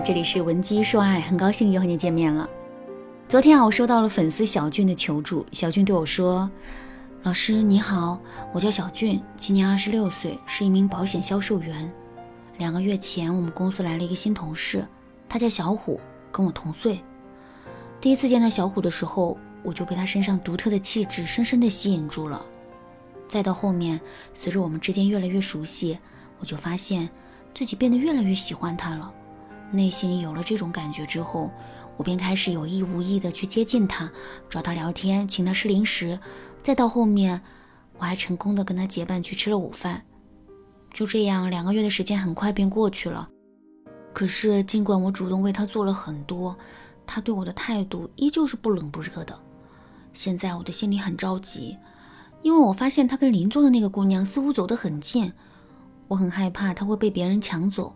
这里是文姬说爱，很高兴又和你见面了。昨天啊，我收到了粉丝小俊的求助，小俊对我说：“老师你好，我叫小俊，今年二十六岁，是一名保险销售员。两个月前，我们公司来了一个新同事，他叫小虎，跟我同岁。第一次见到小虎的时候，我就被他身上独特的气质深深的吸引住了。再到后面，随着我们之间越来越熟悉，我就发现自己变得越来越喜欢他了。”内心有了这种感觉之后，我便开始有意无意的去接近他，找他聊天，请他吃零食。再到后面，我还成功的跟他结伴去吃了午饭。就这样，两个月的时间很快便过去了。可是，尽管我主动为他做了很多，他对我的态度依旧是不冷不热的。现在我的心里很着急，因为我发现他跟邻座的那个姑娘似乎走得很近，我很害怕他会被别人抢走。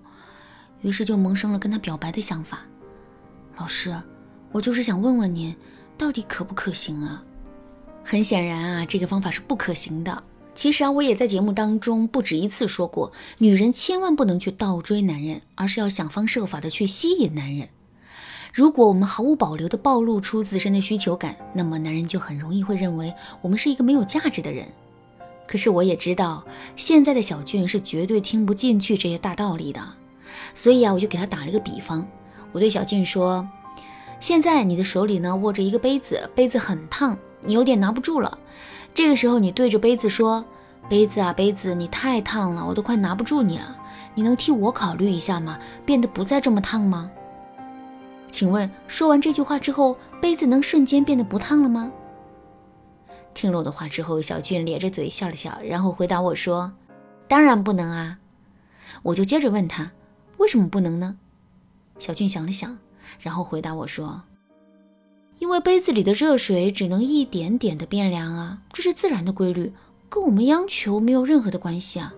于是就萌生了跟他表白的想法。老师，我就是想问问您，到底可不可行啊？很显然啊，这个方法是不可行的。其实啊，我也在节目当中不止一次说过，女人千万不能去倒追男人，而是要想方设法的去吸引男人。如果我们毫无保留的暴露出自身的需求感，那么男人就很容易会认为我们是一个没有价值的人。可是我也知道，现在的小俊是绝对听不进去这些大道理的。所以啊，我就给他打了一个比方，我对小静说：“现在你的手里呢握着一个杯子，杯子很烫，你有点拿不住了。这个时候，你对着杯子说：‘杯子啊，杯子，你太烫了，我都快拿不住你了。你能替我考虑一下吗？变得不再这么烫吗？’请问，说完这句话之后，杯子能瞬间变得不烫了吗？”听了我的话之后，小俊咧着嘴笑了笑，然后回答我说：“当然不能啊。”我就接着问他。为什么不能呢？小俊想了想，然后回答我说：“因为杯子里的热水只能一点点的变凉啊，这是自然的规律，跟我们央求没有任何的关系啊。”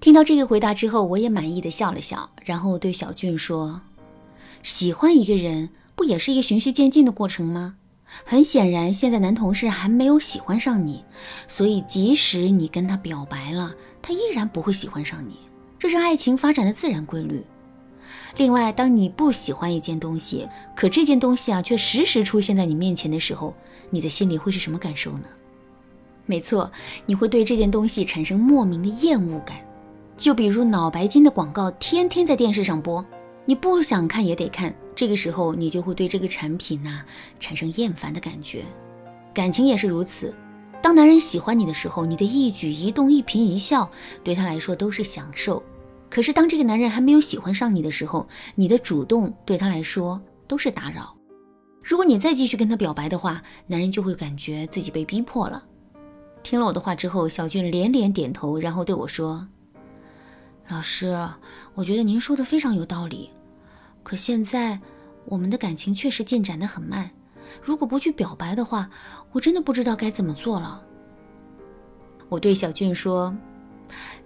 听到这个回答之后，我也满意的笑了笑，然后对小俊说：“喜欢一个人不也是一个循序渐进的过程吗？很显然，现在男同事还没有喜欢上你，所以即使你跟他表白了，他依然不会喜欢上你。”这是爱情发展的自然规律。另外，当你不喜欢一件东西，可这件东西啊却时时出现在你面前的时候，你的心里会是什么感受呢？没错，你会对这件东西产生莫名的厌恶感。就比如脑白金的广告天天在电视上播，你不想看也得看，这个时候你就会对这个产品呐产生厌烦的感觉。感情也是如此。当男人喜欢你的时候，你的一举一动、一颦一笑，对他来说都是享受。可是当这个男人还没有喜欢上你的时候，你的主动对他来说都是打扰。如果你再继续跟他表白的话，男人就会感觉自己被逼迫了。听了我的话之后，小俊连连点头，然后对我说：“老师，我觉得您说的非常有道理。可现在我们的感情确实进展得很慢。”如果不去表白的话，我真的不知道该怎么做了。我对小俊说：“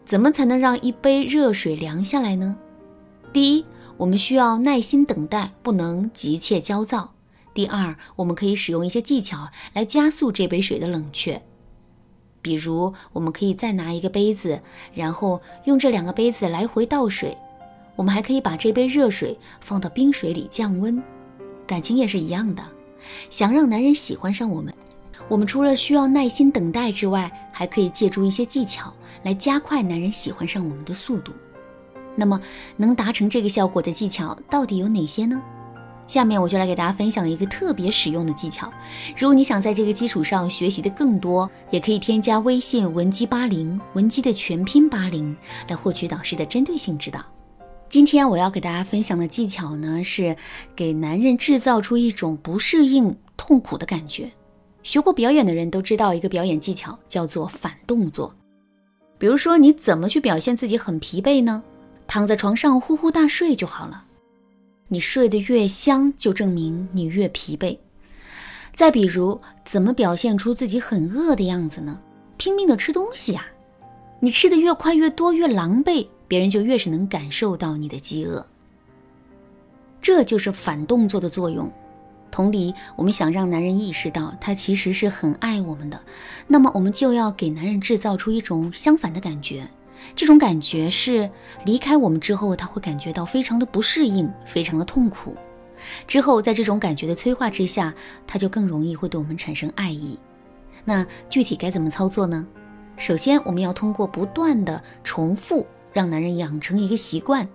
怎么才能让一杯热水凉下来呢？第一，我们需要耐心等待，不能急切焦躁。第二，我们可以使用一些技巧来加速这杯水的冷却。比如，我们可以再拿一个杯子，然后用这两个杯子来回倒水。我们还可以把这杯热水放到冰水里降温。感情也是一样的。”想让男人喜欢上我们，我们除了需要耐心等待之外，还可以借助一些技巧来加快男人喜欢上我们的速度。那么，能达成这个效果的技巧到底有哪些呢？下面我就来给大家分享一个特别实用的技巧。如果你想在这个基础上学习的更多，也可以添加微信文姬八零，文姬的全拼八零，来获取导师的针对性指导。今天我要给大家分享的技巧呢，是给男人制造出一种不适应、痛苦的感觉。学过表演的人都知道一个表演技巧，叫做反动作。比如说，你怎么去表现自己很疲惫呢？躺在床上呼呼大睡就好了。你睡得越香，就证明你越疲惫。再比如，怎么表现出自己很饿的样子呢？拼命的吃东西呀！你吃的越快、越多、越狼狈。别人就越是能感受到你的饥饿，这就是反动作的作用。同理，我们想让男人意识到他其实是很爱我们的，那么我们就要给男人制造出一种相反的感觉，这种感觉是离开我们之后，他会感觉到非常的不适应，非常的痛苦。之后，在这种感觉的催化之下，他就更容易会对我们产生爱意。那具体该怎么操作呢？首先，我们要通过不断的重复，让男人养成一个习惯。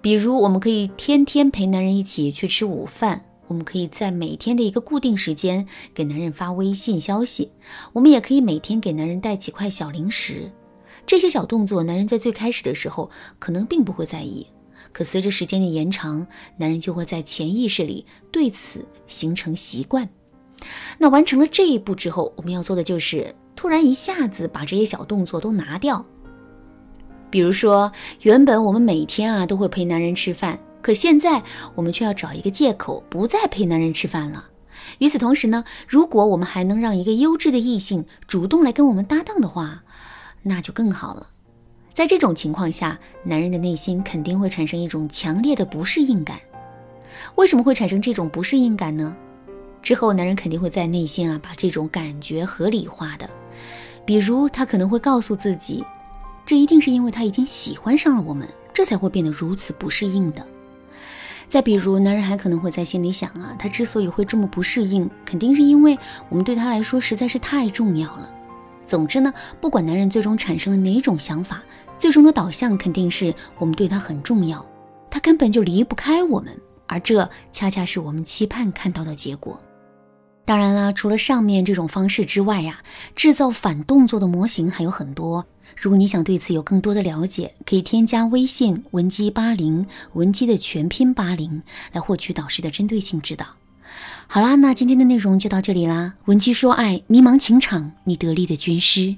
比如，我们可以天天陪男人一起去吃午饭；我们可以在每天的一个固定时间给男人发微信消息；我们也可以每天给男人带几块小零食。这些小动作，男人在最开始的时候可能并不会在意。可随着时间的延长，男人就会在潜意识里对此形成习惯。那完成了这一步之后，我们要做的就是突然一下子把这些小动作都拿掉。比如说，原本我们每天啊都会陪男人吃饭，可现在我们却要找一个借口不再陪男人吃饭了。与此同时呢，如果我们还能让一个优质的异性主动来跟我们搭档的话，那就更好了。在这种情况下，男人的内心肯定会产生一种强烈的不适应感。为什么会产生这种不适应感呢？之后，男人肯定会在内心啊把这种感觉合理化的，比如他可能会告诉自己，这一定是因为他已经喜欢上了我们，这才会变得如此不适应的。再比如，男人还可能会在心里想啊，他之所以会这么不适应，肯定是因为我们对他来说实在是太重要了。总之呢，不管男人最终产生了哪种想法。最终的导向肯定是我们对他很重要，他根本就离不开我们，而这恰恰是我们期盼看到的结果。当然啦，除了上面这种方式之外呀，制造反动作的模型还有很多。如果你想对此有更多的了解，可以添加微信文姬八零，文姬的全拼八零，来获取导师的针对性指导。好啦，那今天的内容就到这里啦。文姬说爱，迷茫情场，你得力的军师。